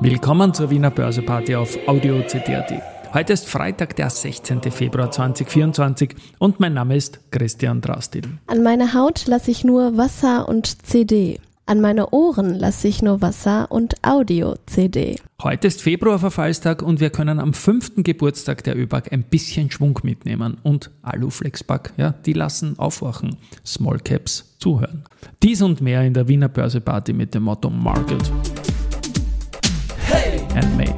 Willkommen zur Wiener Börseparty auf Audio CD.at. Heute ist Freitag, der 16. Februar 2024 und mein Name ist Christian Drastil. An meine Haut lasse ich nur Wasser und CD. An meine Ohren lasse ich nur Wasser und Audio-CD. Heute ist Februarverfallstag und wir können am fünften Geburtstag der ÖBAG ein bisschen Schwung mitnehmen. Und Aluflexpack, ja, die lassen aufwachen. Small Caps zuhören. Dies und mehr in der Wiener Börseparty mit dem Motto Market. And May.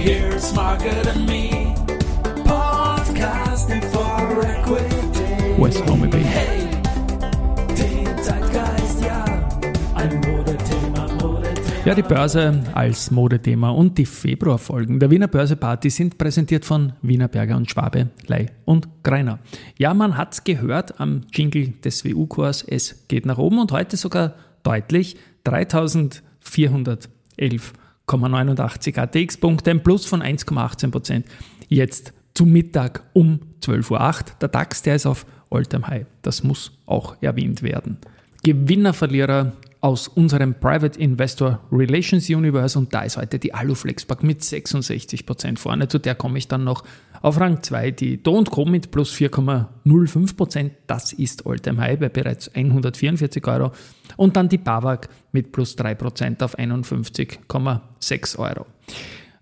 Here's Market and Me. Podcasting for Equity. West Home Bay. Hey! Ja, die Börse als Modethema und die Februarfolgen der Wiener Börseparty sind präsentiert von Wiener Berger und Schwabe, Lei und Greiner. Ja, man hat's gehört am Jingle des WU-Kurs, es geht nach oben und heute sogar deutlich 3411,89 ATX-Punkte, ein Plus von 1,18 Prozent. Jetzt zum Mittag um 12.08 Uhr. Der DAX, der ist auf Alltime High. Das muss auch erwähnt werden. Gewinner, Verlierer aus unserem Private Investor Relations Universe und da ist heute die Aluflexpack mit 66% vorne. Zu der komme ich dann noch auf Rang 2, die Do Co mit plus 4,05%. Das ist Alltime High bei bereits 144 Euro. Und dann die Bavag mit plus 3% auf 51,6 Euro.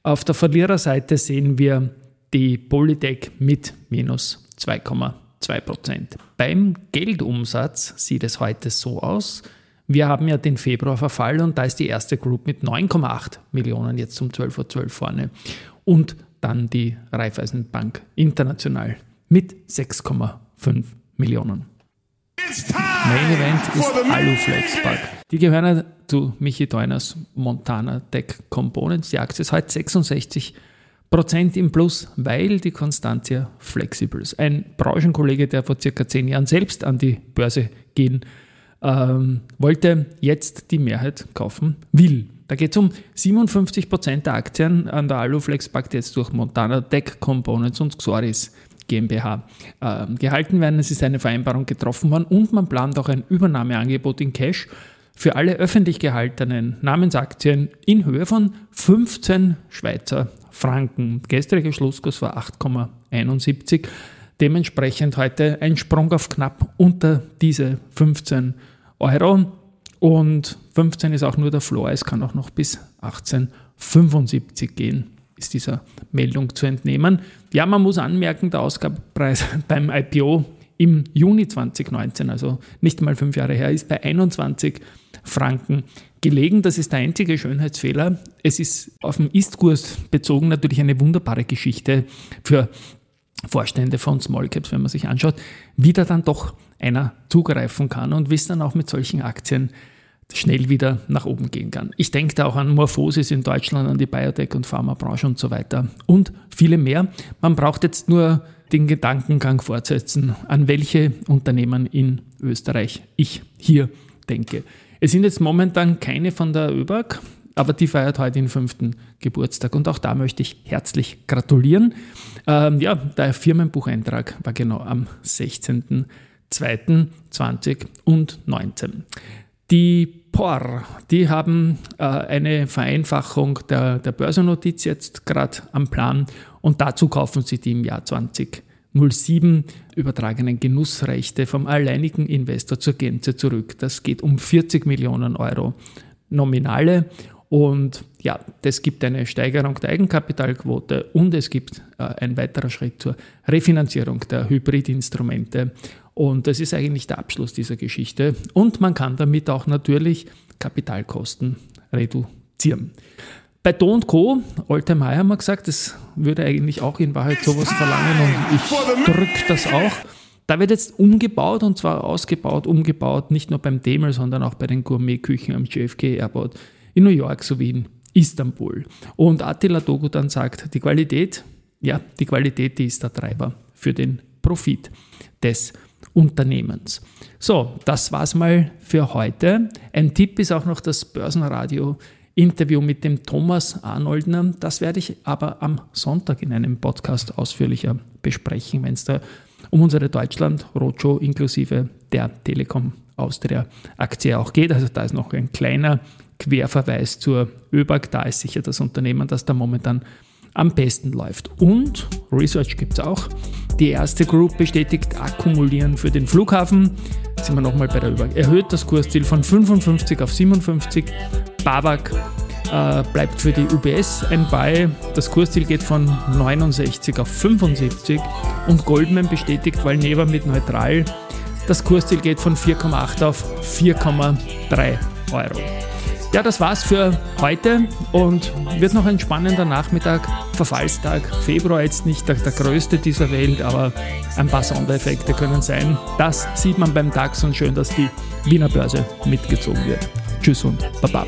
Auf der Verliererseite sehen wir die Polytech mit minus 2,2%. Beim Geldumsatz sieht es heute so aus, wir haben ja den Februar Verfall und da ist die erste Group mit 9,8 Millionen jetzt um 12.12 Uhr 12 vorne. Und dann die Raiffeisenbank International mit 6,5 Millionen. Main Event ist Aluflex Park. Die gehören ja zu Michi Deuners Montana Tech Components. Die Aktie ist heute 66 Prozent im Plus, weil die Constantia Flexibles, ein Branchenkollege, der vor circa zehn Jahren selbst an die Börse gehen ähm, wollte jetzt die Mehrheit kaufen will. Da geht es um 57 Prozent der Aktien an der Aluflex packt jetzt durch Montana Tech Components und Xoris GmbH äh, gehalten werden. Es ist eine Vereinbarung getroffen worden und man plant auch ein Übernahmeangebot in Cash für alle öffentlich gehaltenen Namensaktien in Höhe von 15 Schweizer Franken. Gestriger Schlusskurs war 8,71. Dementsprechend heute ein Sprung auf knapp unter diese 15 Schweizer Euro und 15 ist auch nur der Floor. Es kann auch noch bis 1875 gehen, ist dieser Meldung zu entnehmen. Ja, man muss anmerken, der Ausgabepreis beim IPO im Juni 2019, also nicht mal fünf Jahre her, ist bei 21 Franken gelegen. Das ist der einzige Schönheitsfehler. Es ist auf den Ist-Kurs bezogen natürlich eine wunderbare Geschichte für Vorstände von Small Caps, wenn man sich anschaut, wie da dann doch einer zugreifen kann und wie es dann auch mit solchen Aktien schnell wieder nach oben gehen kann. Ich denke da auch an Morphosis in Deutschland, an die Biotech- und Pharmabranche und so weiter und viele mehr. Man braucht jetzt nur den Gedankengang fortsetzen, an welche Unternehmen in Österreich ich hier denke. Es sind jetzt momentan keine von der ÖBAG, aber die feiert heute den fünften Geburtstag und auch da möchte ich herzlich gratulieren. Ähm, ja, der Firmenbucheintrag war genau am 16.02.2019. Die POR, die haben äh, eine Vereinfachung der, der Börsennotiz jetzt gerade am Plan und dazu kaufen sie die im Jahr 2007 übertragenen Genussrechte vom alleinigen Investor zur Gänze zurück. Das geht um 40 Millionen Euro Nominale und ja, das gibt eine Steigerung der Eigenkapitalquote und es gibt äh, ein weiterer Schritt zur Refinanzierung der Hybridinstrumente. Und das ist eigentlich der Abschluss dieser Geschichte. Und man kann damit auch natürlich Kapitalkosten reduzieren. Bei Do Co., Alte Meyer haben wir gesagt, das würde eigentlich auch in Wahrheit sowas verlangen und ich drücke das auch. Da wird jetzt umgebaut und zwar ausgebaut, umgebaut, nicht nur beim Demel, sondern auch bei den Gourmetküchen am JFK Airport in New York sowie in Istanbul. Und Attila Dogu dann sagt, die Qualität, ja, die Qualität, die ist der Treiber für den Profit des Unternehmens. So, das war's mal für heute. Ein Tipp ist auch noch das Börsenradio Interview mit dem Thomas Arnoldner. Das werde ich aber am Sonntag in einem Podcast ausführlicher besprechen, wenn es da um unsere Deutschland Roadshow inklusive der Telekom Austria Aktie auch geht. Also da ist noch ein kleiner Querverweis zur ÖBAG. Da ist sicher das Unternehmen, das da momentan am besten läuft. Und Research gibt es auch. Die erste Group bestätigt Akkumulieren für den Flughafen. Sind wir nochmal bei der ÖBAG. Erhöht das Kursziel von 55 auf 57. BAWAG äh, bleibt für die UBS ein Buy. Das Kursziel geht von 69 auf 75 und Goldman bestätigt Valneva mit neutral. Das Kursziel geht von 4,8 auf 4,3 Euro. Ja, das war's für heute und wird noch ein spannender Nachmittag. Verfallstag, Februar jetzt nicht der, der größte dieser Welt, aber ein paar Sondereffekte können sein. Das sieht man beim DAX und schön, dass die Wiener Börse mitgezogen wird. Tschüss und Baba.